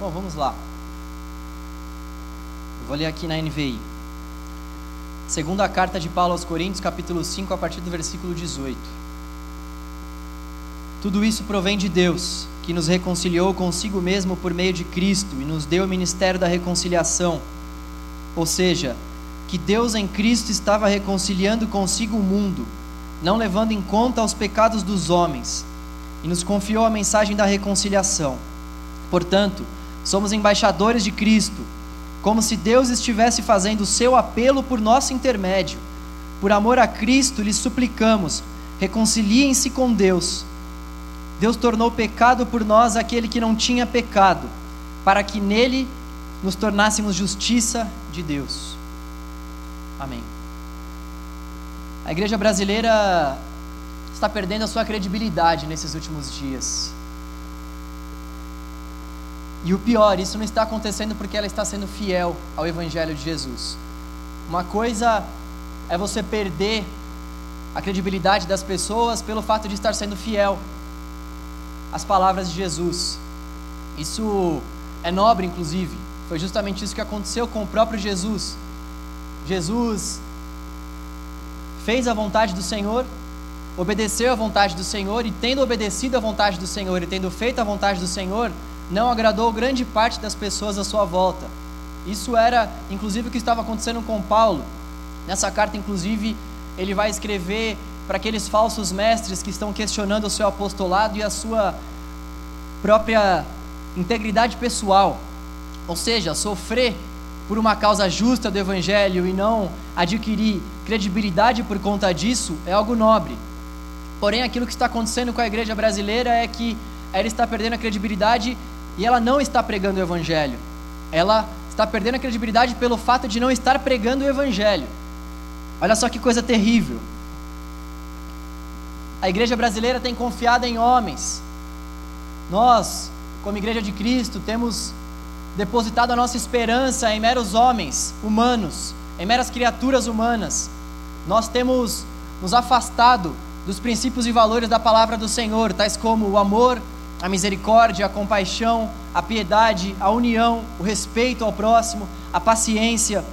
Bom, vamos lá. Eu vou ler aqui na NVI. Segunda carta de Paulo aos Coríntios, capítulo 5, a partir do versículo 18. Tudo isso provém de Deus, que nos reconciliou consigo mesmo por meio de Cristo e nos deu o ministério da reconciliação. Ou seja, que Deus em Cristo estava reconciliando consigo o mundo, não levando em conta os pecados dos homens, e nos confiou a mensagem da reconciliação. Portanto, somos embaixadores de Cristo, como se Deus estivesse fazendo o seu apelo por nosso intermédio. Por amor a Cristo, lhes suplicamos: reconciliem-se com Deus. Deus tornou pecado por nós aquele que não tinha pecado, para que nele nos tornássemos justiça de Deus. Amém. A igreja brasileira está perdendo a sua credibilidade nesses últimos dias. E o pior, isso não está acontecendo porque ela está sendo fiel ao Evangelho de Jesus. Uma coisa é você perder a credibilidade das pessoas pelo fato de estar sendo fiel às palavras de Jesus. Isso é nobre, inclusive. Foi justamente isso que aconteceu com o próprio Jesus. Jesus fez a vontade do Senhor, obedeceu a vontade do Senhor, e tendo obedecido a vontade do Senhor e tendo feito a vontade do Senhor, não agradou grande parte das pessoas à sua volta. Isso era, inclusive, o que estava acontecendo com Paulo. Nessa carta, inclusive, ele vai escrever para aqueles falsos mestres que estão questionando o seu apostolado e a sua própria integridade pessoal. Ou seja, sofrer por uma causa justa do Evangelho e não adquirir credibilidade por conta disso é algo nobre. Porém, aquilo que está acontecendo com a igreja brasileira é que ela está perdendo a credibilidade e ela não está pregando o Evangelho. Ela está perdendo a credibilidade pelo fato de não estar pregando o Evangelho. Olha só que coisa terrível. A igreja brasileira tem confiado em homens. Nós, como igreja de Cristo, temos depositado a nossa esperança em meros homens humanos, em meras criaturas humanas. Nós temos nos afastado dos princípios e valores da palavra do Senhor, tais como o amor, a misericórdia, a compaixão, a piedade, a união, o respeito ao próximo, a paciência.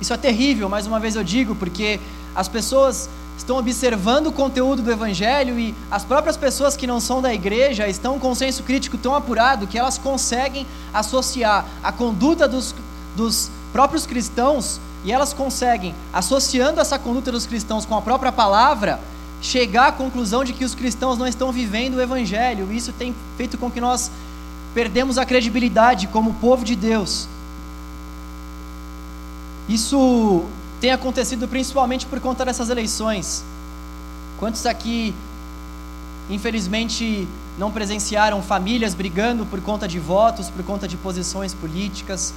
Isso é terrível, mais uma vez eu digo, porque as pessoas estão observando o conteúdo do Evangelho e as próprias pessoas que não são da igreja estão com um senso crítico tão apurado que elas conseguem associar a conduta dos, dos próprios cristãos e elas conseguem, associando essa conduta dos cristãos com a própria palavra, chegar à conclusão de que os cristãos não estão vivendo o Evangelho. Isso tem feito com que nós perdemos a credibilidade como povo de Deus. Isso tem acontecido principalmente por conta dessas eleições. Quantos aqui, infelizmente, não presenciaram famílias brigando por conta de votos, por conta de posições políticas?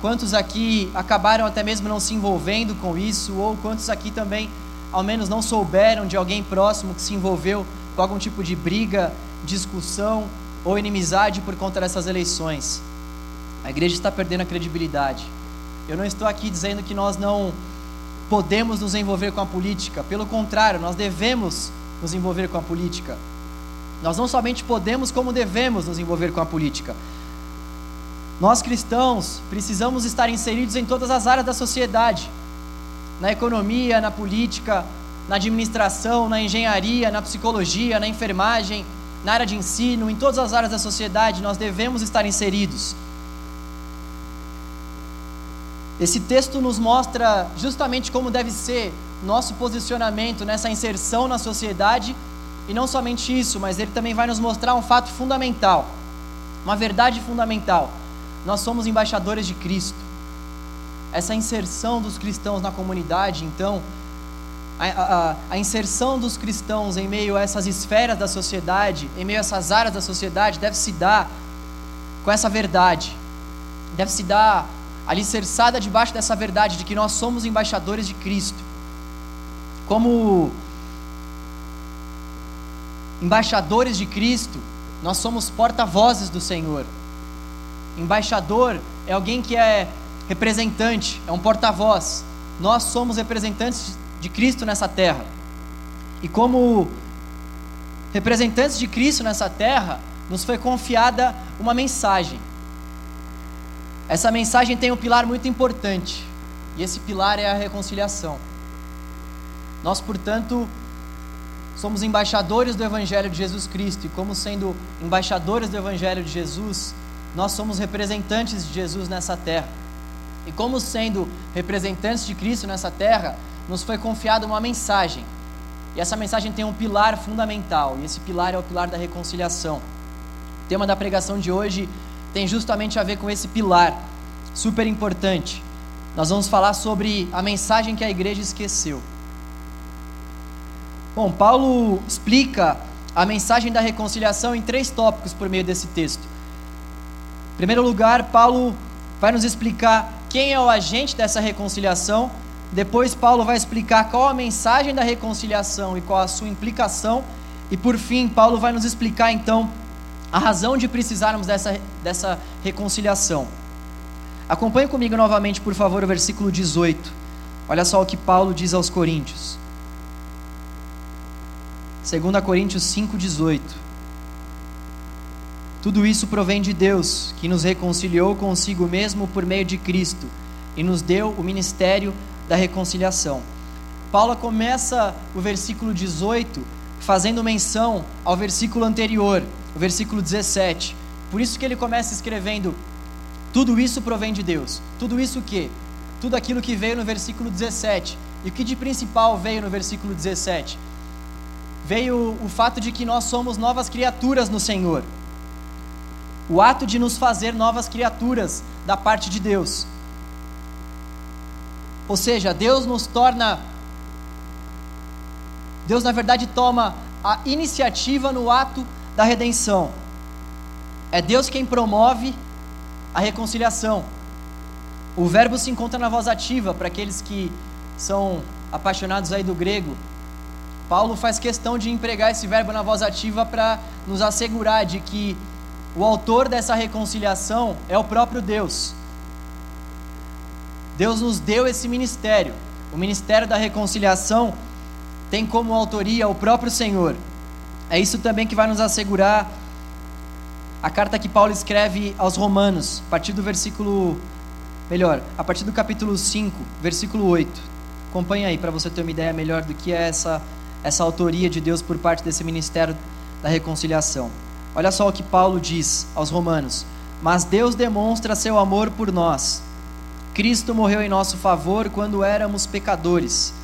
Quantos aqui acabaram até mesmo não se envolvendo com isso? Ou quantos aqui também ao menos não souberam de alguém próximo que se envolveu com algum tipo de briga, discussão ou inimizade por conta dessas eleições. A igreja está perdendo a credibilidade. Eu não estou aqui dizendo que nós não podemos nos envolver com a política, pelo contrário, nós devemos nos envolver com a política. Nós não somente podemos, como devemos nos envolver com a política. Nós cristãos precisamos estar inseridos em todas as áreas da sociedade na economia, na política, na administração, na engenharia, na psicologia, na enfermagem, na área de ensino, em todas as áreas da sociedade, nós devemos estar inseridos. Esse texto nos mostra justamente como deve ser nosso posicionamento nessa inserção na sociedade, e não somente isso, mas ele também vai nos mostrar um fato fundamental, uma verdade fundamental. Nós somos embaixadores de Cristo essa inserção dos cristãos na comunidade, então, a, a, a, inserção dos cristãos em meio a essas esferas da sociedade, em meio a essas áreas da sociedade, deve se dar com essa verdade, deve se dar alicerçada debaixo dessa verdade de que nós somos embaixadores de Cristo. Como embaixadores de Cristo, nós somos porta-vozes do Senhor. Embaixador é alguém que é representante, é um porta-voz. Nós somos representantes de Cristo nessa terra. E como representantes de Cristo nessa terra, nos foi confiada uma mensagem. Essa mensagem tem um pilar muito importante, e esse pilar é a reconciliação. Nós, portanto, somos embaixadores do Evangelho de Jesus Cristo, e como sendo embaixadores do Evangelho de Jesus, nós somos representantes de Jesus nessa terra. E como sendo representantes de Cristo nessa terra, nos foi confiada uma mensagem. E essa mensagem tem um pilar fundamental, e esse pilar é o pilar da reconciliação. O tema da pregação de hoje tem justamente a ver com esse pilar, super importante. Nós vamos falar sobre a mensagem que a igreja esqueceu. Bom, Paulo explica a mensagem da reconciliação em três tópicos por meio desse texto. Em primeiro lugar, Paulo vai nos explicar quem é o agente dessa reconciliação. Depois, Paulo vai explicar qual a mensagem da reconciliação e qual a sua implicação. E por fim, Paulo vai nos explicar então a razão de precisarmos dessa, dessa reconciliação. Acompanhe comigo novamente, por favor, o versículo 18. Olha só o que Paulo diz aos Coríntios. 2 Coríntios 5,18 Tudo isso provém de Deus, que nos reconciliou consigo mesmo por meio de Cristo e nos deu o ministério da reconciliação. Paulo começa o versículo 18 fazendo menção ao versículo anterior, o versículo 17. Por isso que ele começa escrevendo: Tudo isso provém de Deus. Tudo isso o quê? Tudo aquilo que veio no versículo 17. E o que de principal veio no versículo 17? veio o fato de que nós somos novas criaturas no Senhor. O ato de nos fazer novas criaturas da parte de Deus. Ou seja, Deus nos torna. Deus, na verdade, toma a iniciativa no ato da redenção. É Deus quem promove a reconciliação. O verbo se encontra na voz ativa, para aqueles que são apaixonados aí do grego. Paulo faz questão de empregar esse verbo na voz ativa para nos assegurar de que o autor dessa reconciliação é o próprio Deus. Deus nos deu esse ministério. O ministério da reconciliação tem como autoria o próprio Senhor. É isso também que vai nos assegurar a carta que Paulo escreve aos Romanos, a partir do versículo. Melhor, a partir do capítulo 5, versículo 8. Acompanha aí para você ter uma ideia melhor do que é essa essa autoria de Deus por parte desse ministério da reconciliação. Olha só o que Paulo diz aos Romanos: Mas Deus demonstra seu amor por nós. Cristo morreu em nosso favor quando éramos pecadores.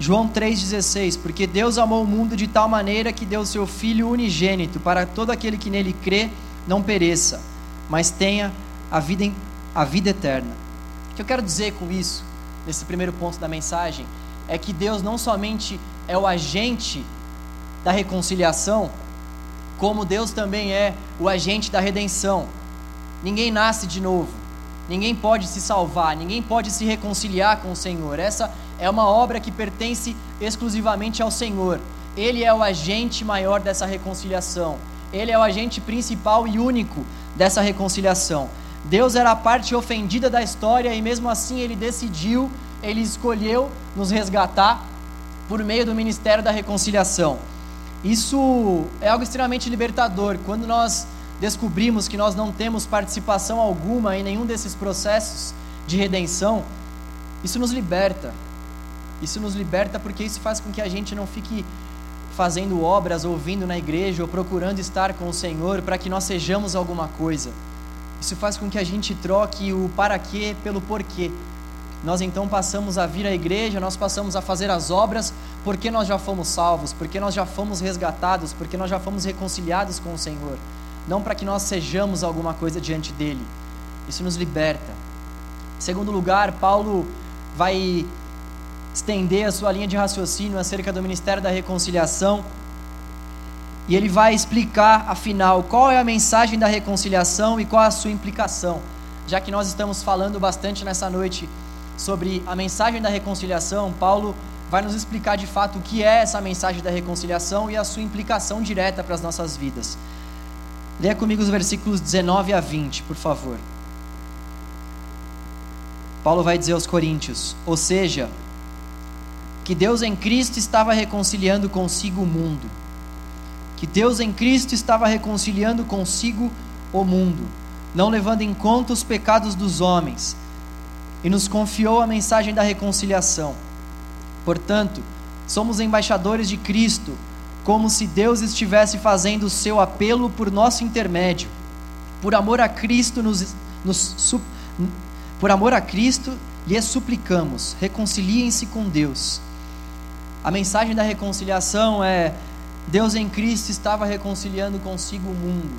João 3,16: Porque Deus amou o mundo de tal maneira que deu seu Filho unigênito, para todo aquele que nele crê não pereça, mas tenha a vida, a vida eterna. O que eu quero dizer com isso, nesse primeiro ponto da mensagem, é que Deus não somente é o agente da reconciliação, como Deus também é o agente da redenção. Ninguém nasce de novo, ninguém pode se salvar, ninguém pode se reconciliar com o Senhor. Essa é uma obra que pertence exclusivamente ao Senhor. Ele é o agente maior dessa reconciliação. Ele é o agente principal e único dessa reconciliação. Deus era a parte ofendida da história e mesmo assim ele decidiu, ele escolheu nos resgatar por meio do ministério da reconciliação. Isso é algo extremamente libertador. Quando nós descobrimos que nós não temos participação alguma em nenhum desses processos de redenção, isso nos liberta. Isso nos liberta porque isso faz com que a gente não fique fazendo obras, ouvindo na igreja ou procurando estar com o Senhor para que nós sejamos alguma coisa. Isso faz com que a gente troque o para quê pelo porquê nós então passamos a vir à igreja, nós passamos a fazer as obras porque nós já fomos salvos, porque nós já fomos resgatados, porque nós já fomos reconciliados com o Senhor, não para que nós sejamos alguma coisa diante dele. Isso nos liberta. Em segundo lugar, Paulo vai estender a sua linha de raciocínio acerca do ministério da reconciliação e ele vai explicar, afinal, qual é a mensagem da reconciliação e qual a sua implicação, já que nós estamos falando bastante nessa noite sobre a mensagem da reconciliação, Paulo vai nos explicar de fato o que é essa mensagem da reconciliação e a sua implicação direta para as nossas vidas. Leia comigo os versículos 19 a 20, por favor. Paulo vai dizer aos Coríntios: Ou seja, que Deus em Cristo estava reconciliando consigo o mundo. Que Deus em Cristo estava reconciliando consigo o mundo, não levando em conta os pecados dos homens, e nos confiou a mensagem da reconciliação. Portanto, somos embaixadores de Cristo, como se Deus estivesse fazendo o seu apelo por nosso intermédio. Por amor a Cristo, nos, nos, por amor a Cristo, lhes suplicamos, reconciliem-se com Deus. A mensagem da reconciliação é: Deus em Cristo estava reconciliando consigo o mundo.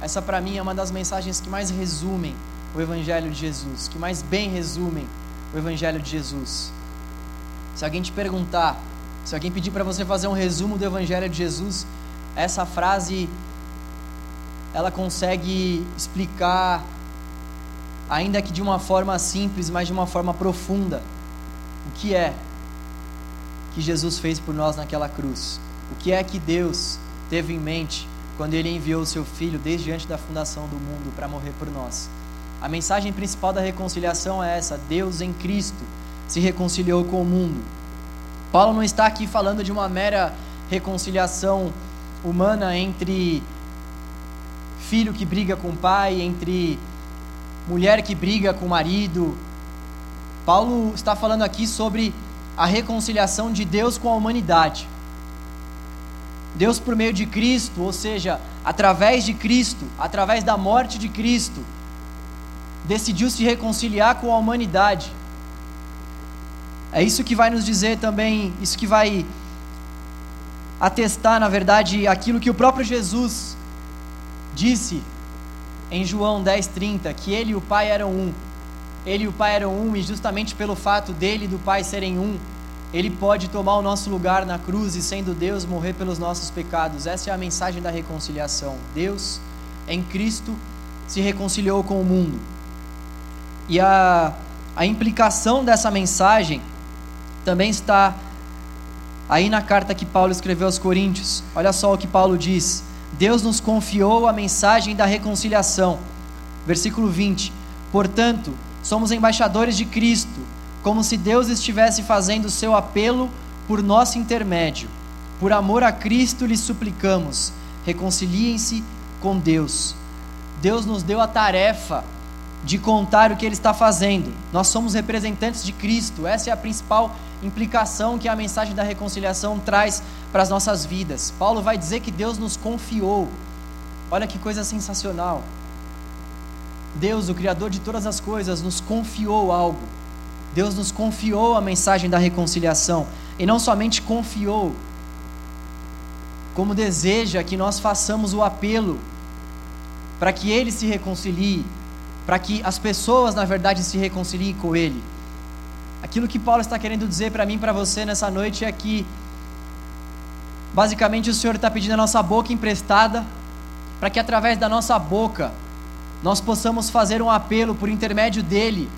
Essa, para mim, é uma das mensagens que mais resumem o Evangelho de Jesus, que mais bem resumem o Evangelho de Jesus. Se alguém te perguntar, se alguém pedir para você fazer um resumo do Evangelho de Jesus, essa frase ela consegue explicar, ainda que de uma forma simples, mas de uma forma profunda, o que é que Jesus fez por nós naquela cruz. O que é que Deus teve em mente quando Ele enviou o Seu Filho desde antes da fundação do mundo para morrer por nós? A mensagem principal da reconciliação é essa: Deus em Cristo se reconciliou com o mundo. Paulo não está aqui falando de uma mera reconciliação humana entre filho que briga com pai, entre mulher que briga com marido. Paulo está falando aqui sobre a reconciliação de Deus com a humanidade. Deus, por meio de Cristo, ou seja, através de Cristo, através da morte de Cristo, decidiu se reconciliar com a humanidade. É isso que vai nos dizer também, isso que vai atestar, na verdade, aquilo que o próprio Jesus disse em João 10:30, que ele e o Pai eram um. Ele e o Pai eram um e justamente pelo fato dele e do Pai serem um, ele pode tomar o nosso lugar na cruz e sendo Deus morrer pelos nossos pecados. Essa é a mensagem da reconciliação. Deus em Cristo se reconciliou com o mundo. E a, a implicação dessa mensagem também está aí na carta que Paulo escreveu aos Coríntios. Olha só o que Paulo diz: Deus nos confiou a mensagem da reconciliação. Versículo 20: Portanto, somos embaixadores de Cristo, como se Deus estivesse fazendo o seu apelo por nosso intermédio. Por amor a Cristo lhes suplicamos, reconciliem-se com Deus. Deus nos deu a tarefa de contar o que Ele está fazendo. Nós somos representantes de Cristo. Essa é a principal implicação que a mensagem da reconciliação traz para as nossas vidas. Paulo vai dizer que Deus nos confiou. Olha que coisa sensacional. Deus, o Criador de todas as coisas, nos confiou algo. Deus nos confiou a mensagem da reconciliação. E não somente confiou, como deseja que nós façamos o apelo para que Ele se reconcilie para que as pessoas, na verdade, se reconciliem com Ele. Aquilo que Paulo está querendo dizer para mim e para você nessa noite é que, basicamente, o Senhor está pedindo a nossa boca emprestada, para que através da nossa boca nós possamos fazer um apelo por intermédio dele,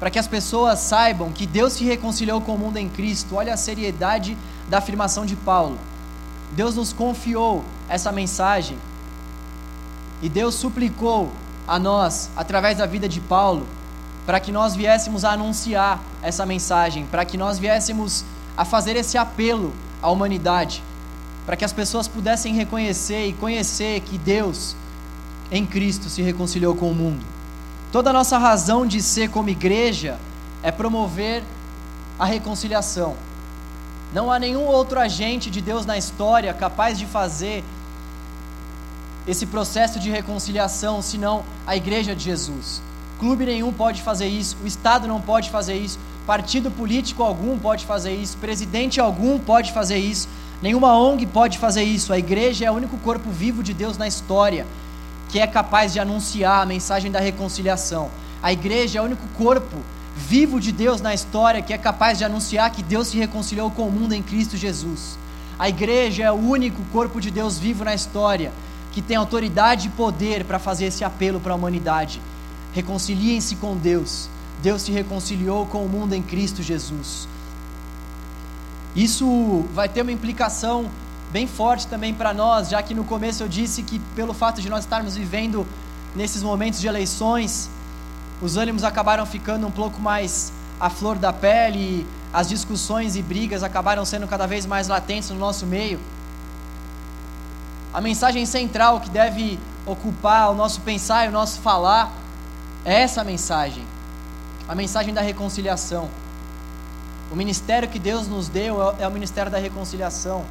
para que as pessoas saibam que Deus se reconciliou com o mundo em Cristo. Olha a seriedade da afirmação de Paulo. Deus nos confiou essa mensagem e Deus suplicou a nós, através da vida de Paulo, para que nós viéssemos a anunciar essa mensagem, para que nós viéssemos a fazer esse apelo à humanidade, para que as pessoas pudessem reconhecer e conhecer que Deus, em Cristo, se reconciliou com o mundo. Toda a nossa razão de ser como igreja é promover a reconciliação. Não há nenhum outro agente de Deus na história capaz de fazer esse processo de reconciliação, senão a igreja de Jesus. Clube nenhum pode fazer isso, o Estado não pode fazer isso, partido político algum pode fazer isso, presidente algum pode fazer isso, nenhuma ONG pode fazer isso. A igreja é o único corpo vivo de Deus na história que é capaz de anunciar a mensagem da reconciliação. A igreja é o único corpo vivo de Deus na história que é capaz de anunciar que Deus se reconciliou com o mundo em Cristo Jesus. A igreja é o único corpo de Deus vivo na história que tem autoridade e poder para fazer esse apelo para a humanidade. Reconciliem-se com Deus. Deus se reconciliou com o mundo em Cristo Jesus. Isso vai ter uma implicação bem forte também para nós, já que no começo eu disse que, pelo fato de nós estarmos vivendo nesses momentos de eleições, os ânimos acabaram ficando um pouco mais à flor da pele, as discussões e brigas acabaram sendo cada vez mais latentes no nosso meio. A mensagem central que deve ocupar o nosso pensar e o nosso falar é essa mensagem, a mensagem da reconciliação. O ministério que Deus nos deu é, é o ministério da reconciliação.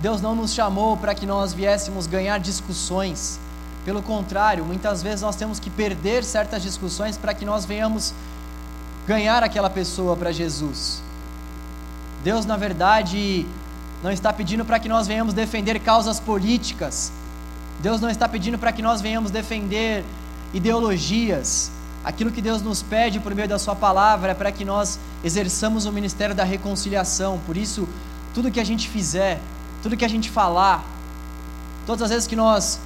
Deus não nos chamou para que nós viéssemos ganhar discussões. Pelo contrário, muitas vezes nós temos que perder certas discussões para que nós venhamos ganhar aquela pessoa para Jesus. Deus, na verdade, não está pedindo para que nós venhamos defender causas políticas. Deus não está pedindo para que nós venhamos defender ideologias. Aquilo que Deus nos pede por meio da Sua palavra é para que nós exerçamos o ministério da reconciliação. Por isso, tudo que a gente fizer, tudo que a gente falar, todas as vezes que nós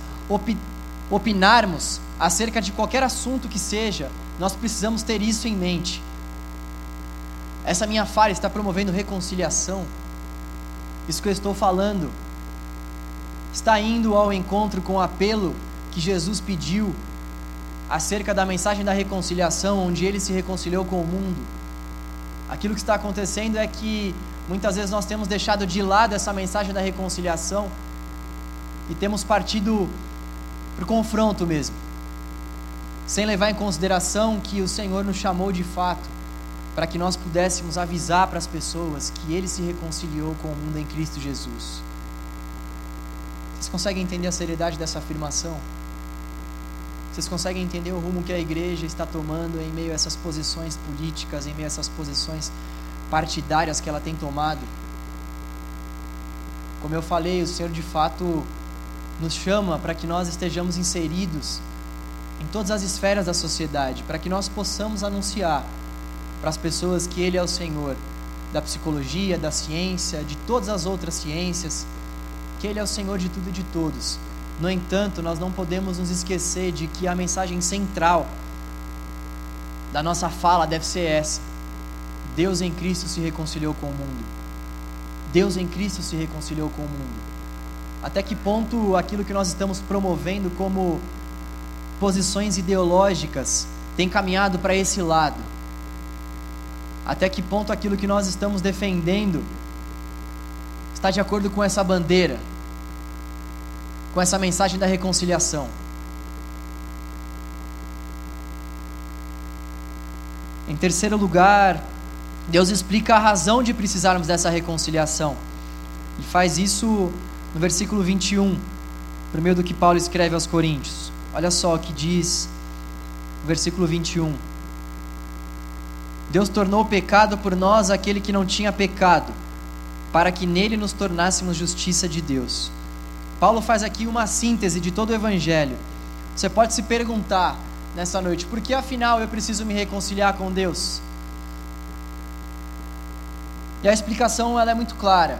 opinarmos acerca de qualquer assunto que seja, nós precisamos ter isso em mente. Essa minha fala está promovendo reconciliação. Isso que eu estou falando está indo ao encontro com o apelo que Jesus pediu acerca da mensagem da reconciliação, onde ele se reconciliou com o mundo. Aquilo que está acontecendo é que muitas vezes nós temos deixado de lado essa mensagem da reconciliação e temos partido para o confronto mesmo, sem levar em consideração que o Senhor nos chamou de fato para que nós pudéssemos avisar para as pessoas que ele se reconciliou com o mundo em Cristo Jesus. Vocês conseguem entender a seriedade dessa afirmação? Vocês conseguem entender o rumo que a igreja está tomando em meio a essas posições políticas, em meio a essas posições partidárias que ela tem tomado? Como eu falei, o Senhor de fato nos chama para que nós estejamos inseridos em todas as esferas da sociedade, para que nós possamos anunciar para as pessoas que Ele é o Senhor da psicologia, da ciência, de todas as outras ciências, que Ele é o Senhor de tudo e de todos. No entanto, nós não podemos nos esquecer de que a mensagem central da nossa fala deve ser essa: Deus em Cristo se reconciliou com o mundo. Deus em Cristo se reconciliou com o mundo. Até que ponto aquilo que nós estamos promovendo como posições ideológicas tem caminhado para esse lado? Até que ponto aquilo que nós estamos defendendo está de acordo com essa bandeira? com essa mensagem da reconciliação. Em terceiro lugar, Deus explica a razão de precisarmos dessa reconciliação. E faz isso no versículo 21, por meio do que Paulo escreve aos Coríntios. Olha só o que diz o versículo 21. Deus tornou pecado por nós aquele que não tinha pecado, para que nele nos tornássemos justiça de Deus. Paulo faz aqui uma síntese de todo o evangelho. Você pode se perguntar nessa noite, por que afinal eu preciso me reconciliar com Deus? E a explicação ela é muito clara.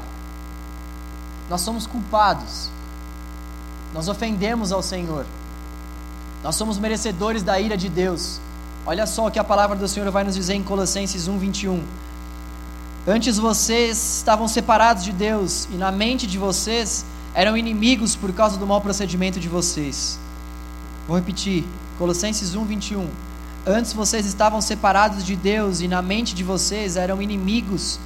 Nós somos culpados. Nós ofendemos ao Senhor. Nós somos merecedores da ira de Deus. Olha só o que a palavra do Senhor vai nos dizer em Colossenses 1:21. Antes vocês estavam separados de Deus e na mente de vocês eram inimigos por causa do mau procedimento de vocês. Vou repetir, Colossenses 1, 21. Antes vocês estavam separados de Deus e na mente de vocês eram inimigos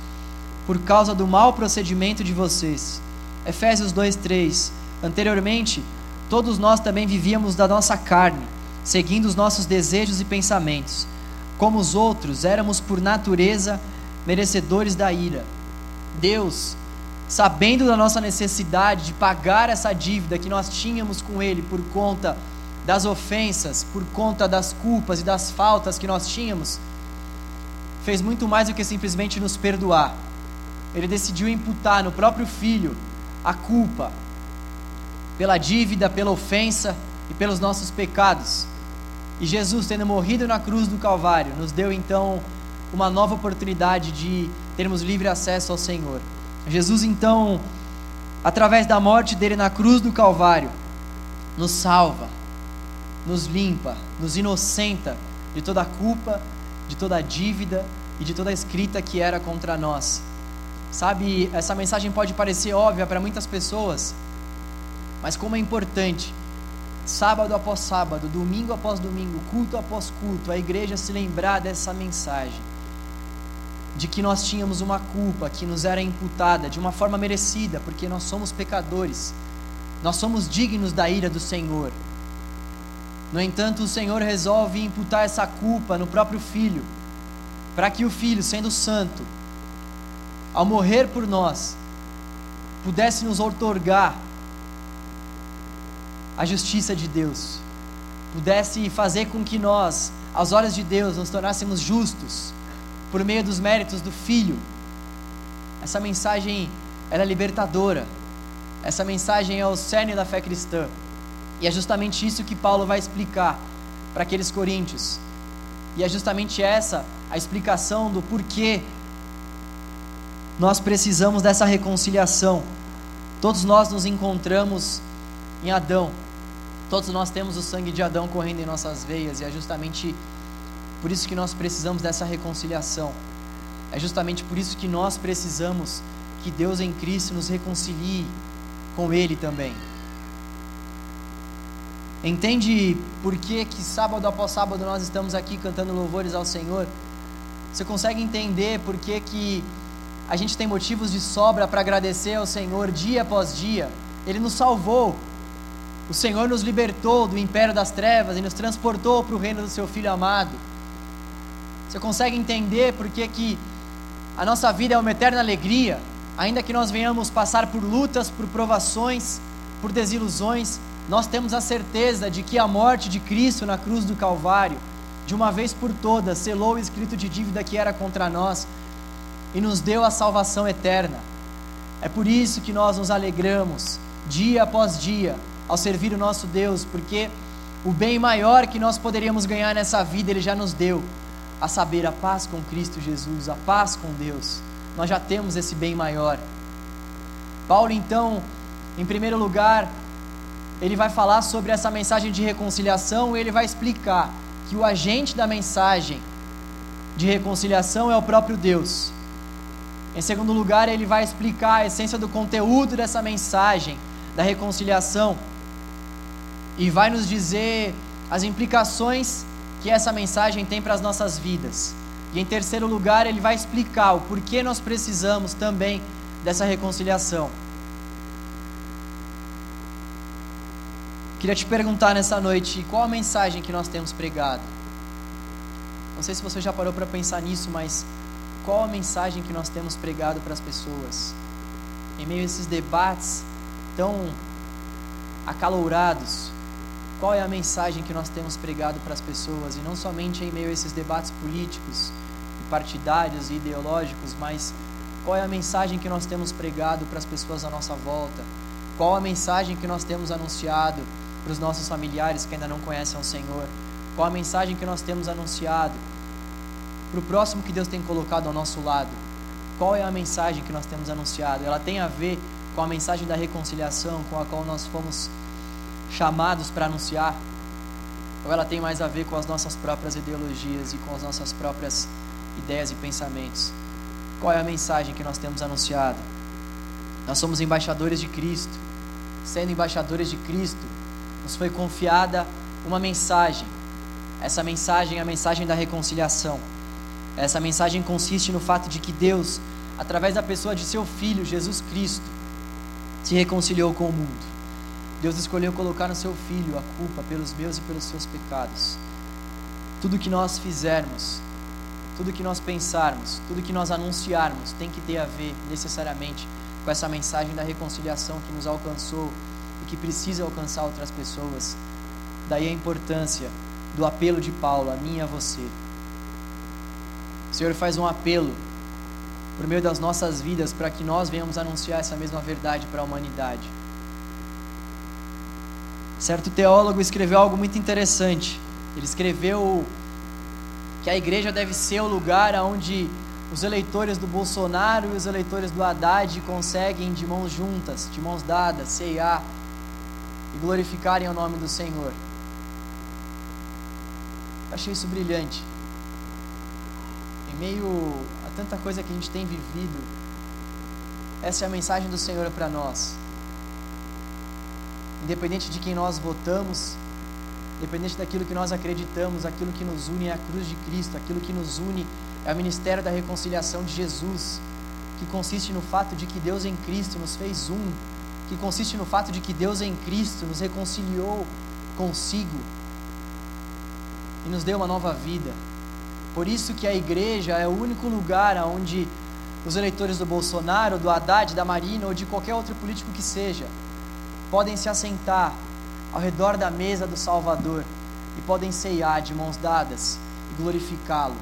por causa do mau procedimento de vocês. Efésios 2, 3. Anteriormente, todos nós também vivíamos da nossa carne, seguindo os nossos desejos e pensamentos. Como os outros, éramos por natureza merecedores da ira. Deus, sabendo da nossa necessidade de pagar essa dívida que nós tínhamos com Ele por conta das ofensas, por conta das culpas e das faltas que nós tínhamos, fez muito mais do que simplesmente nos perdoar. Ele decidiu imputar no próprio Filho a culpa pela dívida, pela ofensa e pelos nossos pecados. E Jesus, tendo morrido na cruz do Calvário, nos deu então uma nova oportunidade de termos livre acesso ao Senhor. Jesus, então, através da morte dele na cruz do Calvário, nos salva, nos limpa, nos inocenta de toda a culpa, de toda a dívida e de toda a escrita que era contra nós. Sabe, essa mensagem pode parecer óbvia para muitas pessoas, mas como é importante, sábado após sábado, domingo após domingo, culto após culto, a igreja se lembrar dessa mensagem de que nós tínhamos uma culpa que nos era imputada de uma forma merecida, porque nós somos pecadores. Nós somos dignos da ira do Senhor. No entanto, o Senhor resolve imputar essa culpa no próprio filho, para que o filho, sendo santo, ao morrer por nós, pudesse nos outorgar a justiça de Deus, pudesse fazer com que nós, aos olhos de Deus, nos tornássemos justos por meio dos méritos do Filho. Essa mensagem ela é libertadora. Essa mensagem é o cerne da fé cristã. E é justamente isso que Paulo vai explicar para aqueles coríntios. E é justamente essa a explicação do porquê nós precisamos dessa reconciliação. Todos nós nos encontramos em Adão. Todos nós temos o sangue de Adão correndo em nossas veias e é justamente por isso que nós precisamos dessa reconciliação. É justamente por isso que nós precisamos que Deus em Cristo nos reconcilie com Ele também. Entende por que, que sábado após sábado nós estamos aqui cantando louvores ao Senhor? Você consegue entender por que, que a gente tem motivos de sobra para agradecer ao Senhor dia após dia? Ele nos salvou. O Senhor nos libertou do império das trevas e nos transportou para o reino do seu Filho amado. Você consegue entender por que, que a nossa vida é uma eterna alegria, ainda que nós venhamos passar por lutas, por provações, por desilusões, nós temos a certeza de que a morte de Cristo na cruz do Calvário, de uma vez por todas, selou o escrito de dívida que era contra nós e nos deu a salvação eterna. É por isso que nós nos alegramos, dia após dia, ao servir o nosso Deus, porque o bem maior que nós poderíamos ganhar nessa vida, Ele já nos deu a saber, a paz com Cristo Jesus, a paz com Deus. Nós já temos esse bem maior. Paulo, então, em primeiro lugar, ele vai falar sobre essa mensagem de reconciliação e ele vai explicar que o agente da mensagem de reconciliação é o próprio Deus. Em segundo lugar, ele vai explicar a essência do conteúdo dessa mensagem da reconciliação e vai nos dizer as implicações que essa mensagem tem para as nossas vidas. E em terceiro lugar, ele vai explicar o porquê nós precisamos também dessa reconciliação. Queria te perguntar nessa noite qual a mensagem que nós temos pregado. Não sei se você já parou para pensar nisso, mas qual a mensagem que nós temos pregado para as pessoas? Em meio a esses debates tão acalorados, qual é a mensagem que nós temos pregado para as pessoas e não somente em meio a esses debates políticos, partidários e ideológicos, mas qual é a mensagem que nós temos pregado para as pessoas à nossa volta? Qual a mensagem que nós temos anunciado para os nossos familiares que ainda não conhecem o Senhor? Qual a mensagem que nós temos anunciado para o próximo que Deus tem colocado ao nosso lado? Qual é a mensagem que nós temos anunciado? Ela tem a ver com a mensagem da reconciliação com a qual nós fomos chamados para anunciar? Ou ela tem mais a ver com as nossas próprias ideologias e com as nossas próprias ideias e pensamentos? Qual é a mensagem que nós temos anunciado? Nós somos embaixadores de Cristo. Sendo embaixadores de Cristo, nos foi confiada uma mensagem. Essa mensagem é a mensagem da reconciliação. Essa mensagem consiste no fato de que Deus, através da pessoa de seu Filho, Jesus Cristo, se reconciliou com o mundo. Deus escolheu colocar no seu filho a culpa pelos meus e pelos seus pecados. Tudo que nós fizermos, tudo que nós pensarmos, tudo que nós anunciarmos tem que ter a ver necessariamente com essa mensagem da reconciliação que nos alcançou e que precisa alcançar outras pessoas. Daí a importância do apelo de Paulo a mim e a você. O Senhor faz um apelo por meio das nossas vidas para que nós venhamos anunciar essa mesma verdade para a humanidade. Certo teólogo escreveu algo muito interessante. Ele escreveu que a igreja deve ser o lugar onde os eleitores do Bolsonaro e os eleitores do Haddad conseguem de mãos juntas, de mãos dadas, ceiar e glorificarem o nome do Senhor. Eu achei isso brilhante. Em meio a tanta coisa que a gente tem vivido, essa é a mensagem do Senhor para nós independente de quem nós votamos, independente daquilo que nós acreditamos, aquilo que nos une é a cruz de Cristo, aquilo que nos une é o ministério da reconciliação de Jesus, que consiste no fato de que Deus em Cristo nos fez um que consiste no fato de que Deus em Cristo nos reconciliou consigo e nos deu uma nova vida. Por isso que a igreja é o único lugar onde os eleitores do Bolsonaro, do Haddad, da Marina ou de qualquer outro político que seja, podem se assentar ao redor da mesa do Salvador e podem ceiar de mãos dadas e glorificá-lo.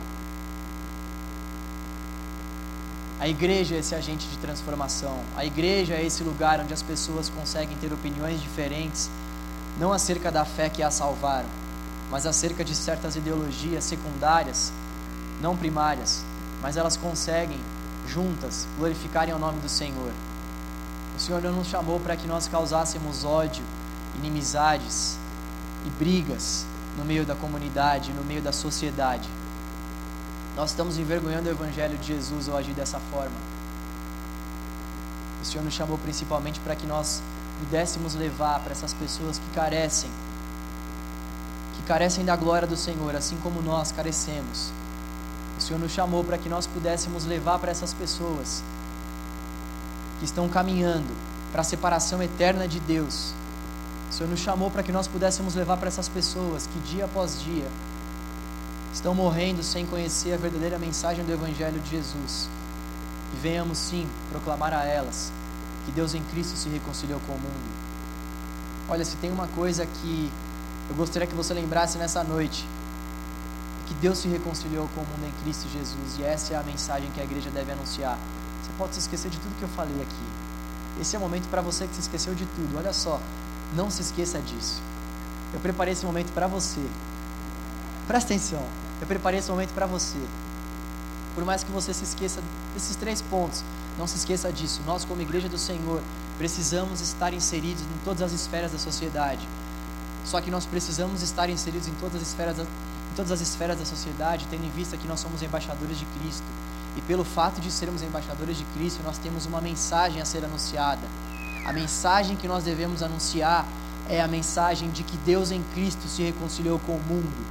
A igreja é esse agente de transformação. A igreja é esse lugar onde as pessoas conseguem ter opiniões diferentes, não acerca da fé que a salvaram, mas acerca de certas ideologias secundárias, não primárias, mas elas conseguem juntas glorificarem o nome do Senhor. O Senhor não nos chamou para que nós causássemos ódio, inimizades e brigas no meio da comunidade, no meio da sociedade. Nós estamos envergonhando o Evangelho de Jesus ao agir dessa forma. O Senhor nos chamou principalmente para que nós pudéssemos levar para essas pessoas que carecem, que carecem da glória do Senhor, assim como nós carecemos. O Senhor nos chamou para que nós pudéssemos levar para essas pessoas que estão caminhando para a separação eterna de Deus. O Senhor nos chamou para que nós pudéssemos levar para essas pessoas que dia após dia estão morrendo sem conhecer a verdadeira mensagem do Evangelho de Jesus. E venhamos sim proclamar a elas que Deus em Cristo se reconciliou com o mundo. Olha, se tem uma coisa que eu gostaria que você lembrasse nessa noite, é que Deus se reconciliou com o mundo em Cristo Jesus, e essa é a mensagem que a igreja deve anunciar. Pode se esquecer de tudo que eu falei aqui. Esse é o momento para você que se esqueceu de tudo. Olha só, não se esqueça disso. Eu preparei esse momento para você. Presta atenção. Eu preparei esse momento para você. Por mais que você se esqueça desses três pontos, não se esqueça disso. Nós, como igreja do Senhor, precisamos estar inseridos em todas as esferas da sociedade. Só que nós precisamos estar inseridos em todas as esferas da, em todas as esferas da sociedade, tendo em vista que nós somos embaixadores de Cristo. E pelo fato de sermos embaixadores de Cristo, nós temos uma mensagem a ser anunciada. A mensagem que nós devemos anunciar é a mensagem de que Deus em Cristo se reconciliou com o mundo.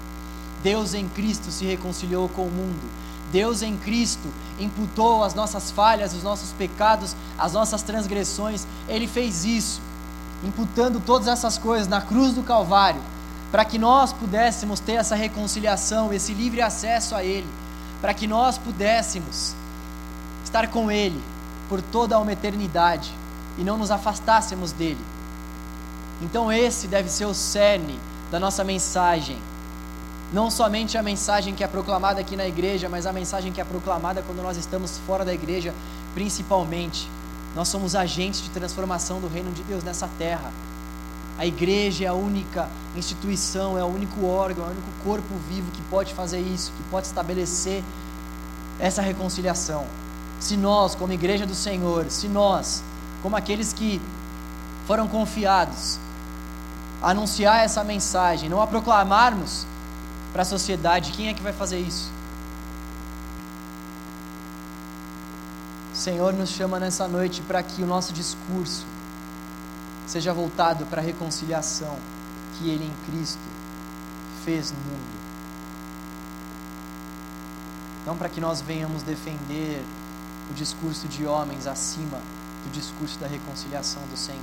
Deus em Cristo se reconciliou com o mundo. Deus em Cristo imputou as nossas falhas, os nossos pecados, as nossas transgressões. Ele fez isso, imputando todas essas coisas na cruz do Calvário, para que nós pudéssemos ter essa reconciliação, esse livre acesso a Ele para que nós pudéssemos estar com Ele por toda uma eternidade e não nos afastássemos dele. Então, esse deve ser o cerne da nossa mensagem. Não somente a mensagem que é proclamada aqui na igreja, mas a mensagem que é proclamada quando nós estamos fora da igreja, principalmente. Nós somos agentes de transformação do reino de Deus nessa terra. A igreja é a única instituição, é o único órgão, é o único corpo vivo que pode fazer isso, que pode estabelecer essa reconciliação. Se nós, como igreja do Senhor, se nós, como aqueles que foram confiados anunciar essa mensagem, não a proclamarmos para a sociedade, quem é que vai fazer isso? O Senhor nos chama nessa noite para que o nosso discurso seja voltado para a reconciliação que Ele em Cristo fez no mundo. Não para que nós venhamos defender o discurso de homens acima do discurso da reconciliação do Senhor.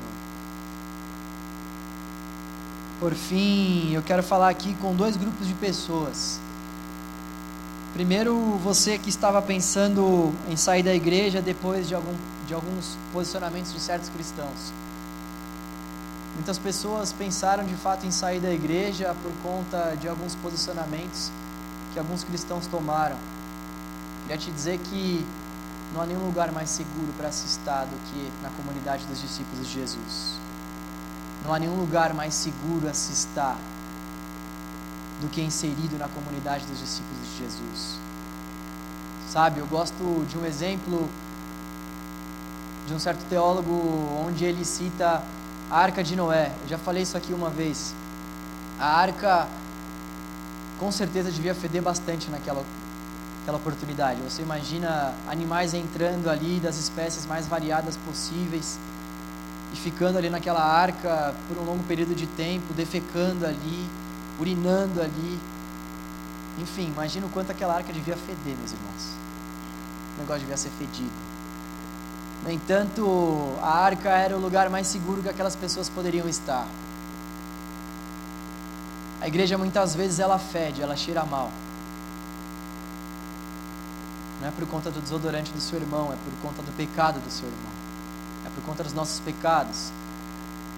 Por fim, eu quero falar aqui com dois grupos de pessoas. Primeiro, você que estava pensando em sair da igreja depois de, algum, de alguns posicionamentos de certos cristãos. Muitas pessoas pensaram de fato em sair da igreja por conta de alguns posicionamentos que alguns cristãos tomaram. Queria te dizer que não há nenhum lugar mais seguro para se estar do que na comunidade dos discípulos de Jesus. Não há nenhum lugar mais seguro a se estar do que inserido na comunidade dos discípulos de Jesus. Sabe, eu gosto de um exemplo de um certo teólogo onde ele cita a arca de Noé. Eu já falei isso aqui uma vez. A arca com certeza devia feder bastante naquela aquela oportunidade. Você imagina animais entrando ali das espécies mais variadas possíveis e ficando ali naquela arca por um longo período de tempo, defecando ali, urinando ali. Enfim, imagina o quanto aquela arca devia feder, meus irmãos. O negócio devia ser fedido. No entanto, a arca era o lugar mais seguro que aquelas pessoas poderiam estar. A igreja muitas vezes ela fede, ela cheira mal. Não é por conta do desodorante do seu irmão, é por conta do pecado do seu irmão. É por conta dos nossos pecados.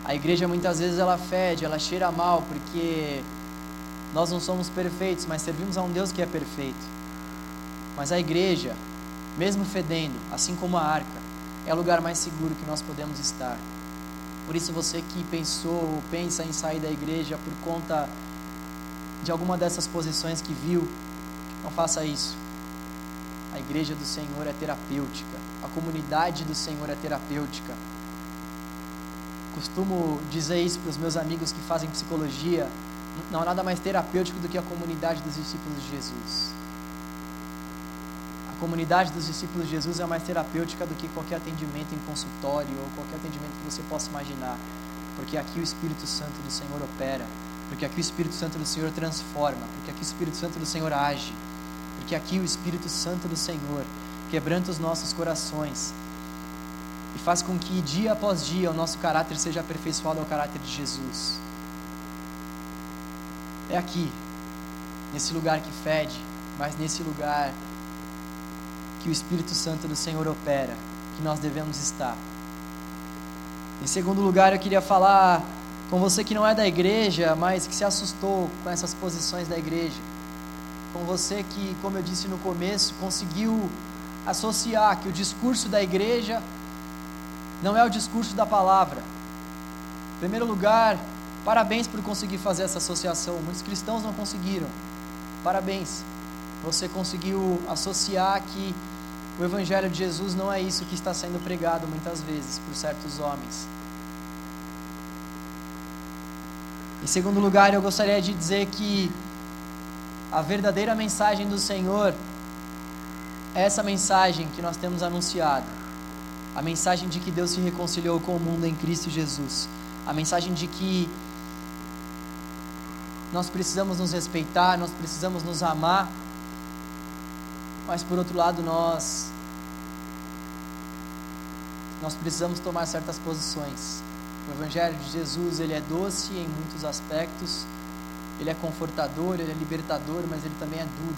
A igreja muitas vezes ela fede, ela cheira mal, porque nós não somos perfeitos, mas servimos a um Deus que é perfeito. Mas a igreja, mesmo fedendo, assim como a arca, é o lugar mais seguro que nós podemos estar. Por isso, você que pensou ou pensa em sair da igreja por conta de alguma dessas posições que viu, não faça isso. A igreja do Senhor é terapêutica, a comunidade do Senhor é terapêutica. Costumo dizer isso para os meus amigos que fazem psicologia. Não há nada mais terapêutico do que a comunidade dos discípulos de Jesus. A comunidade dos discípulos de Jesus é mais terapêutica do que qualquer atendimento em consultório ou qualquer atendimento que você possa imaginar, porque aqui o Espírito Santo do Senhor opera, porque aqui o Espírito Santo do Senhor transforma, porque aqui o Espírito Santo do Senhor age, porque aqui o Espírito Santo do Senhor quebranta os nossos corações e faz com que dia após dia o nosso caráter seja aperfeiçoado ao caráter de Jesus. É aqui, nesse lugar que fede, mas nesse lugar que o Espírito Santo do Senhor opera, que nós devemos estar. Em segundo lugar, eu queria falar com você que não é da igreja, mas que se assustou com essas posições da igreja. Com você que, como eu disse no começo, conseguiu associar que o discurso da igreja não é o discurso da palavra. Em primeiro lugar, parabéns por conseguir fazer essa associação. Muitos cristãos não conseguiram. Parabéns. Você conseguiu associar que o Evangelho de Jesus não é isso que está sendo pregado muitas vezes por certos homens. Em segundo lugar, eu gostaria de dizer que a verdadeira mensagem do Senhor é essa mensagem que nós temos anunciado. A mensagem de que Deus se reconciliou com o mundo em Cristo Jesus. A mensagem de que nós precisamos nos respeitar, nós precisamos nos amar mas por outro lado nós nós precisamos tomar certas posições. O evangelho de Jesus, ele é doce em muitos aspectos, ele é confortador, ele é libertador, mas ele também é duro.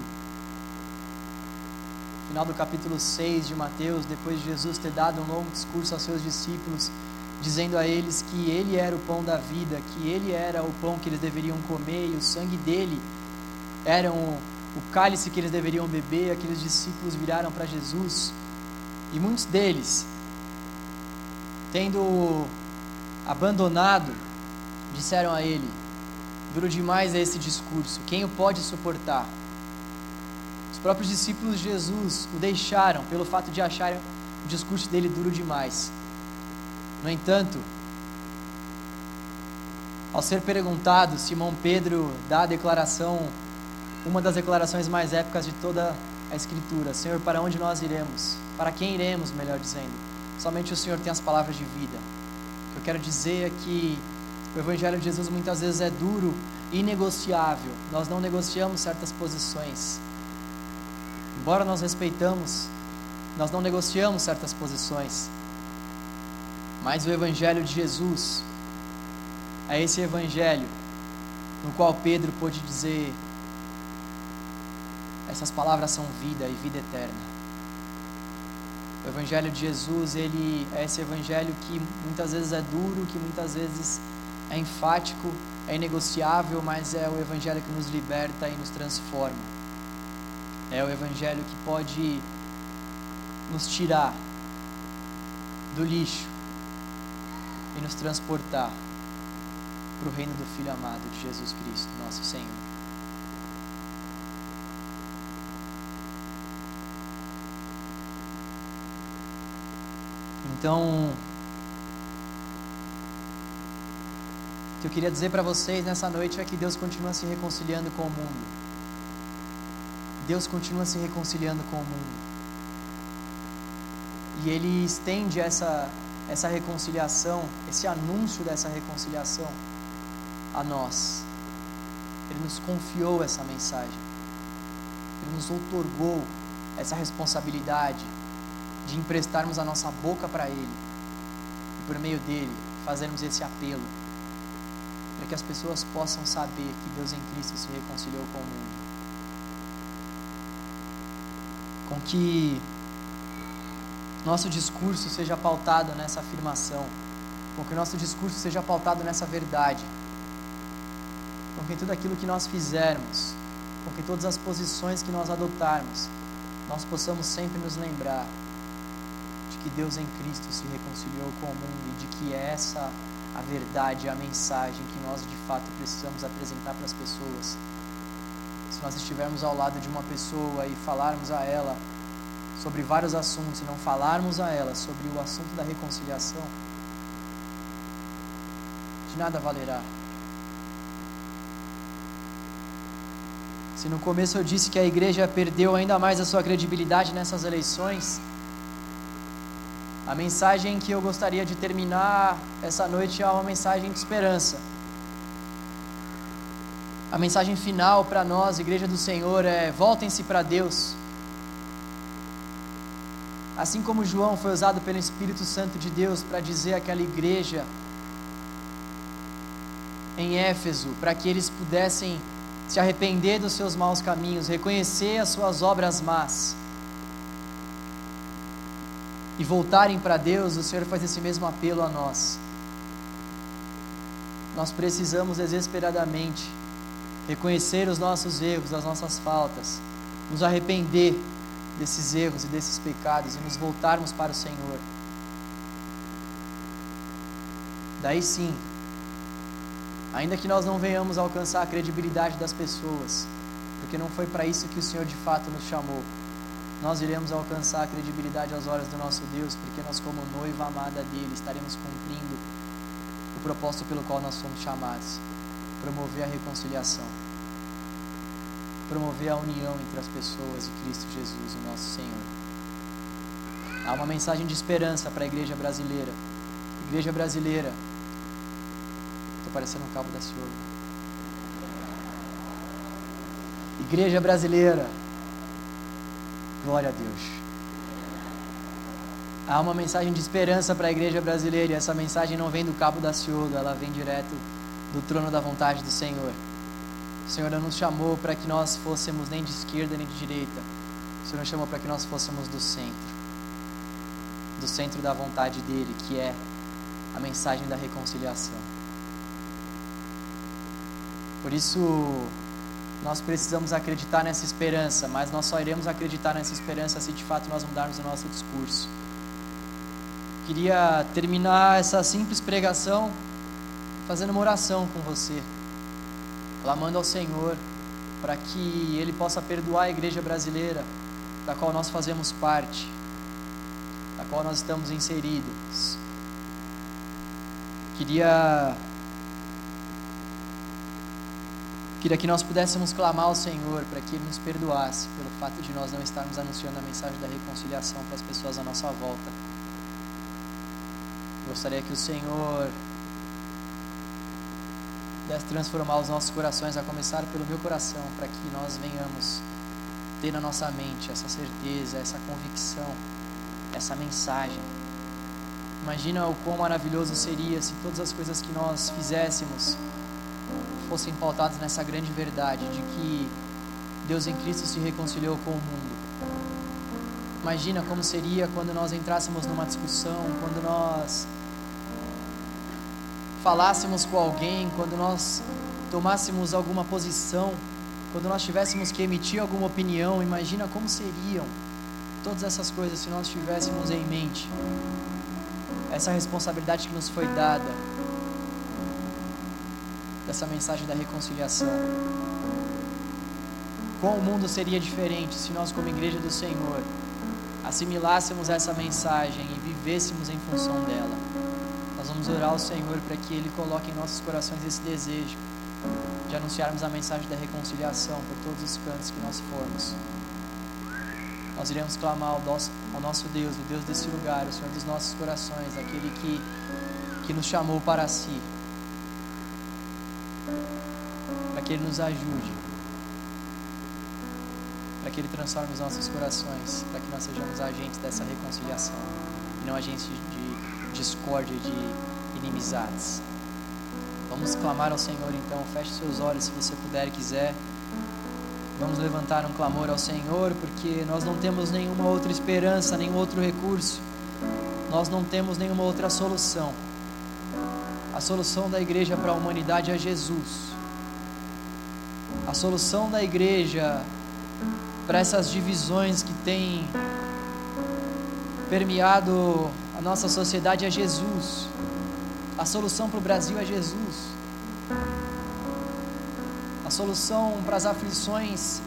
No final do capítulo 6 de Mateus, depois de Jesus ter dado um longo discurso aos seus discípulos, dizendo a eles que ele era o pão da vida, que ele era o pão que eles deveriam comer e o sangue dele era um, o cálice que eles deveriam beber, aqueles discípulos viraram para Jesus e muitos deles, tendo abandonado, disseram a ele: Duro demais é esse discurso, quem o pode suportar? Os próprios discípulos de Jesus o deixaram pelo fato de acharem o discurso dele duro demais. No entanto, ao ser perguntado, Simão Pedro dá a declaração uma das declarações mais épicas de toda a Escritura: Senhor, para onde nós iremos? Para quem iremos, melhor dizendo? Somente o Senhor tem as palavras de vida. O que eu quero dizer é que o Evangelho de Jesus muitas vezes é duro e inegociável. Nós não negociamos certas posições. Embora nós respeitamos, nós não negociamos certas posições. Mas o Evangelho de Jesus é esse Evangelho no qual Pedro pôde dizer: essas palavras são vida e vida eterna. O evangelho de Jesus, ele é esse evangelho que muitas vezes é duro, que muitas vezes é enfático, é inegociável, mas é o evangelho que nos liberta e nos transforma. É o evangelho que pode nos tirar do lixo e nos transportar para o reino do Filho amado de Jesus Cristo, nosso Senhor. Então, o que eu queria dizer para vocês nessa noite é que Deus continua se reconciliando com o mundo. Deus continua se reconciliando com o mundo. E Ele estende essa, essa reconciliação, esse anúncio dessa reconciliação a nós. Ele nos confiou essa mensagem. Ele nos otorgou essa responsabilidade de emprestarmos a nossa boca para Ele e por meio dele fazermos esse apelo para que as pessoas possam saber que Deus em Cristo se reconciliou com o mundo. Com que nosso discurso seja pautado nessa afirmação, com que nosso discurso seja pautado nessa verdade, com que tudo aquilo que nós fizermos, com que todas as posições que nós adotarmos, nós possamos sempre nos lembrar que Deus em Cristo se reconciliou com o mundo e de que é essa a verdade, a mensagem que nós de fato precisamos apresentar para as pessoas. Se nós estivermos ao lado de uma pessoa e falarmos a ela sobre vários assuntos e não falarmos a ela sobre o assunto da reconciliação, de nada valerá. Se no começo eu disse que a igreja perdeu ainda mais a sua credibilidade nessas eleições, a mensagem que eu gostaria de terminar essa noite é uma mensagem de esperança. A mensagem final para nós, Igreja do Senhor, é: voltem-se para Deus. Assim como João foi usado pelo Espírito Santo de Deus para dizer àquela igreja em Éfeso, para que eles pudessem se arrepender dos seus maus caminhos, reconhecer as suas obras más e voltarem para Deus, o Senhor faz esse mesmo apelo a nós. Nós precisamos desesperadamente reconhecer os nossos erros, as nossas faltas, nos arrepender desses erros e desses pecados e nos voltarmos para o Senhor. Daí sim, ainda que nós não venhamos alcançar a credibilidade das pessoas, porque não foi para isso que o Senhor de fato nos chamou nós iremos alcançar a credibilidade às horas do nosso Deus, porque nós, como noiva amada dele, estaremos cumprindo o propósito pelo qual nós fomos chamados promover a reconciliação, promover a união entre as pessoas e Cristo Jesus, o nosso Senhor. Há uma mensagem de esperança para a igreja brasileira. Igreja brasileira, estou parecendo um cabo da Ciolo. Igreja brasileira, Glória a Deus. Há uma mensagem de esperança para a igreja brasileira e essa mensagem não vem do cabo da Ciolo, ela vem direto do trono da vontade do Senhor. O Senhor não nos chamou para que nós fôssemos nem de esquerda nem de direita. O Senhor nos chamou para que nós fôssemos do centro. Do centro da vontade dele, que é a mensagem da reconciliação. Por isso, nós precisamos acreditar nessa esperança, mas nós só iremos acreditar nessa esperança se de fato nós mudarmos o nosso discurso. Queria terminar essa simples pregação fazendo uma oração com você, clamando ao Senhor para que Ele possa perdoar a igreja brasileira, da qual nós fazemos parte, da qual nós estamos inseridos. Queria Queria que nós pudéssemos clamar ao Senhor para que Ele nos perdoasse pelo fato de nós não estarmos anunciando a mensagem da reconciliação para as pessoas à nossa volta. Gostaria que o Senhor pudesse transformar os nossos corações, a começar pelo meu coração, para que nós venhamos ter na nossa mente essa certeza, essa convicção, essa mensagem. Imagina o quão maravilhoso seria se todas as coisas que nós fizéssemos fossem pautados nessa grande verdade de que Deus em Cristo se reconciliou com o mundo. Imagina como seria quando nós entrássemos numa discussão, quando nós falássemos com alguém, quando nós tomássemos alguma posição, quando nós tivéssemos que emitir alguma opinião. Imagina como seriam todas essas coisas se nós tivéssemos em mente essa responsabilidade que nos foi dada dessa mensagem da reconciliação. Como o mundo seria diferente se nós, como igreja do Senhor, assimilássemos essa mensagem e vivêssemos em função dela. Nós vamos orar ao Senhor para que Ele coloque em nossos corações esse desejo de anunciarmos a mensagem da reconciliação por todos os cantos que nós formos. Nós iremos clamar ao nosso, ao nosso Deus, o Deus desse lugar, o Senhor dos nossos corações, aquele que, que nos chamou para si que Ele nos ajude, para que Ele transforme os nossos corações, para que nós sejamos agentes dessa reconciliação e não agentes de discórdia, de inimizades. Vamos clamar ao Senhor então, feche seus olhos se você puder e quiser. Vamos levantar um clamor ao Senhor, porque nós não temos nenhuma outra esperança, nenhum outro recurso, nós não temos nenhuma outra solução. A solução da igreja para a humanidade é Jesus. A solução da igreja para essas divisões que têm permeado a nossa sociedade é Jesus. A solução para o Brasil é Jesus. A solução para as aflições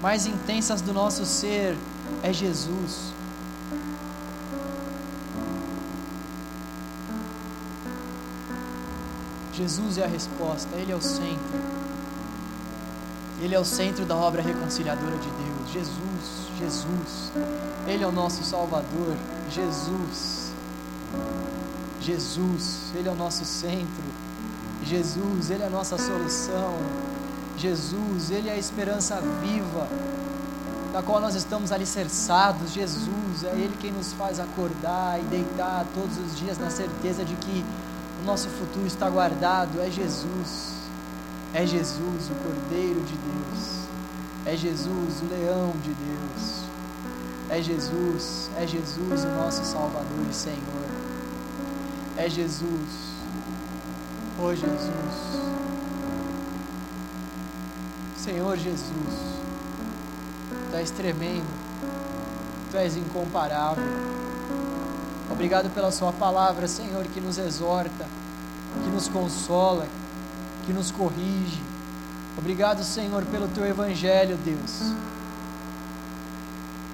mais intensas do nosso ser é Jesus. Jesus é a resposta, Ele é o centro. Ele é o centro da obra reconciliadora de Deus. Jesus, Jesus. Ele é o nosso Salvador. Jesus. Jesus, Ele é o nosso centro. Jesus, Ele é a nossa solução. Jesus, Ele é a esperança viva, na qual nós estamos alicerçados. Jesus, é Ele quem nos faz acordar e deitar todos os dias na certeza de que o nosso futuro está guardado. É Jesus, é Jesus, o Cordeiro de Deus, é Jesus, o Leão de Deus, é Jesus, é Jesus, o nosso Salvador e Senhor, é Jesus, oh Jesus. Senhor Jesus, Tu és tremendo, Tu és incomparável. Obrigado pela Sua palavra, Senhor, que nos exorta, que nos consola, que nos corrige. Obrigado, Senhor, pelo Teu Evangelho, Deus,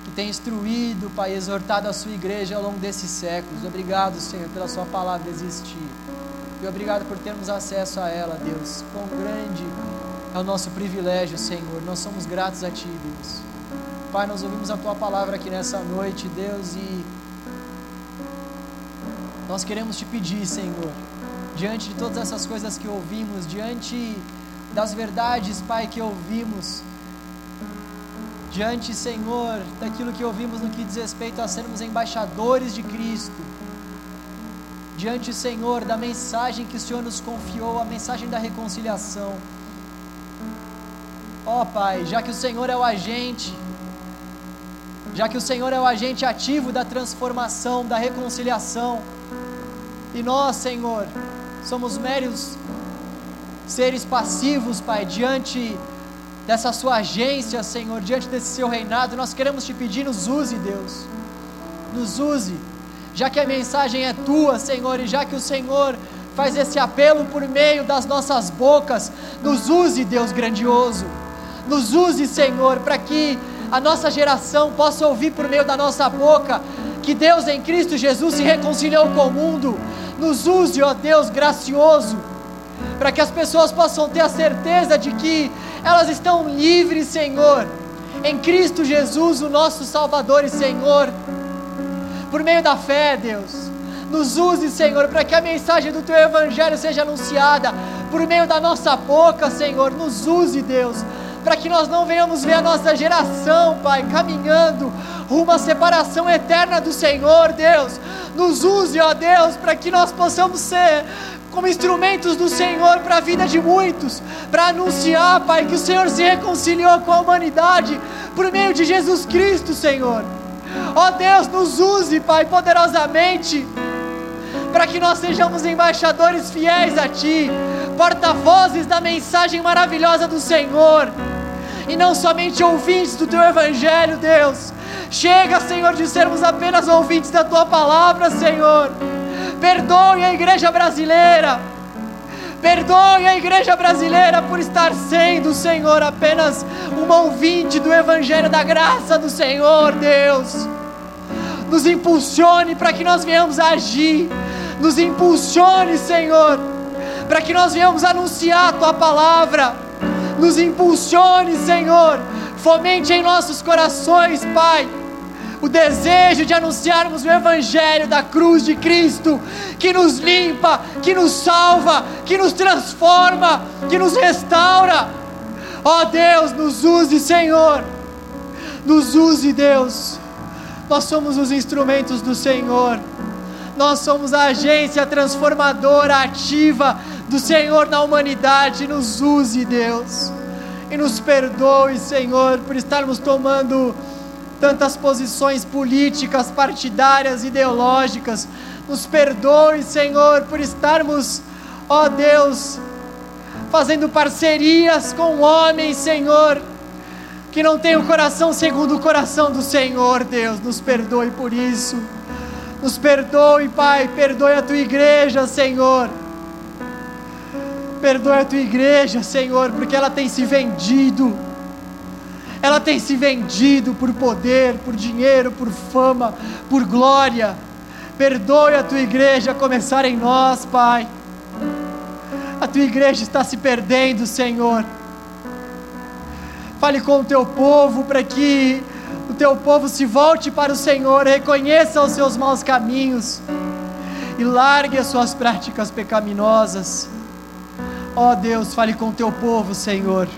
que tem instruído, Pai, exortado a Sua igreja ao longo desses séculos. Obrigado, Senhor, pela Sua palavra existir. E obrigado por termos acesso a ela, Deus. Quão grande é o nosso privilégio, Senhor. Nós somos gratos a Ti, Deus. Pai, nós ouvimos a Tua palavra aqui nessa noite, Deus, e nós queremos Te pedir, Senhor, diante de todas essas coisas que ouvimos, diante das verdades, Pai, que ouvimos, diante, Senhor, daquilo que ouvimos no que diz respeito a sermos embaixadores de Cristo, diante, Senhor, da mensagem que o Senhor nos confiou, a mensagem da reconciliação. Ó oh, Pai, já que o Senhor é o agente, já que o Senhor é o agente ativo da transformação, da reconciliação, e nós, Senhor, somos meros seres passivos, Pai, diante dessa Sua agência, Senhor, diante desse Seu reinado, nós queremos te pedir, nos use, Deus, nos use, já que a mensagem é Tua, Senhor, e já que o Senhor faz esse apelo por meio das nossas bocas, nos use, Deus grandioso nos use, Senhor, para que a nossa geração possa ouvir por meio da nossa boca que Deus em Cristo Jesus se reconciliou com o mundo. Nos use, ó Deus gracioso, para que as pessoas possam ter a certeza de que elas estão livres, Senhor, em Cristo Jesus, o nosso Salvador e Senhor, por meio da fé, Deus. Nos use, Senhor, para que a mensagem do Teu Evangelho seja anunciada por meio da nossa boca, Senhor. Nos use, Deus, para que nós não venhamos ver a nossa geração, Pai, caminhando rumo à separação eterna do Senhor, Deus. Nos use, ó Deus, para que nós possamos ser como instrumentos do Senhor para a vida de muitos, para anunciar, Pai, que o Senhor se reconciliou com a humanidade por meio de Jesus Cristo, Senhor. Ó Deus, nos use, Pai, poderosamente, para que nós sejamos embaixadores fiéis a Ti, porta-vozes da mensagem maravilhosa do Senhor e não somente ouvintes do teu evangelho, Deus. Chega, Senhor, de sermos apenas ouvintes da tua palavra, Senhor. Perdoe a igreja brasileira. Perdoe a igreja brasileira por estar sendo, Senhor, apenas uma ouvinte do evangelho da graça do Senhor, Deus. Nos impulsione para que nós venhamos agir. Nos impulsione, Senhor, para que nós venhamos anunciar a tua palavra nos impulsione, Senhor. Fomente em nossos corações, Pai, o desejo de anunciarmos o Evangelho da cruz de Cristo, que nos limpa, que nos salva, que nos transforma, que nos restaura. Ó oh, Deus, nos use, Senhor. Nos use, Deus. Nós somos os instrumentos do Senhor. Nós somos a agência transformadora ativa do Senhor na humanidade. Nos use, Deus. E nos perdoe, Senhor, por estarmos tomando tantas posições políticas, partidárias, ideológicas. Nos perdoe, Senhor, por estarmos, ó Deus, fazendo parcerias com homens, Senhor, que não têm o coração segundo o coração do Senhor, Deus. Nos perdoe por isso. Nos perdoe, Pai. Perdoe a tua igreja, Senhor. Perdoe a tua igreja, Senhor, porque ela tem se vendido. Ela tem se vendido por poder, por dinheiro, por fama, por glória. Perdoe a tua igreja a começar em nós, Pai. A tua igreja está se perdendo, Senhor. Fale com o teu povo para que o teu povo se volte para o Senhor, reconheça os seus maus caminhos e largue as suas práticas pecaminosas. Ó oh Deus, fale com o teu povo, Senhor.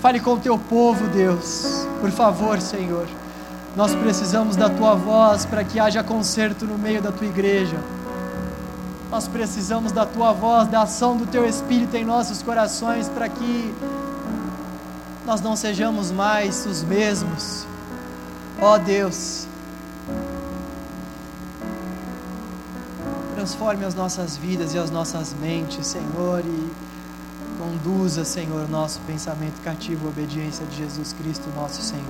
Fale com o teu povo, Deus. Por favor, Senhor. Nós precisamos da tua voz para que haja conserto no meio da tua igreja. Nós precisamos da tua voz, da ação do teu Espírito em nossos corações para que nós não sejamos mais os mesmos. Ó Deus, transforme as nossas vidas e as nossas mentes, Senhor, e conduza, Senhor, nosso pensamento cativo à obediência de Jesus Cristo, nosso Senhor.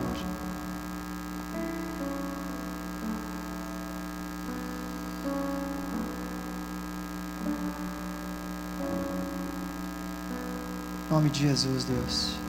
Em nome de Jesus, Deus.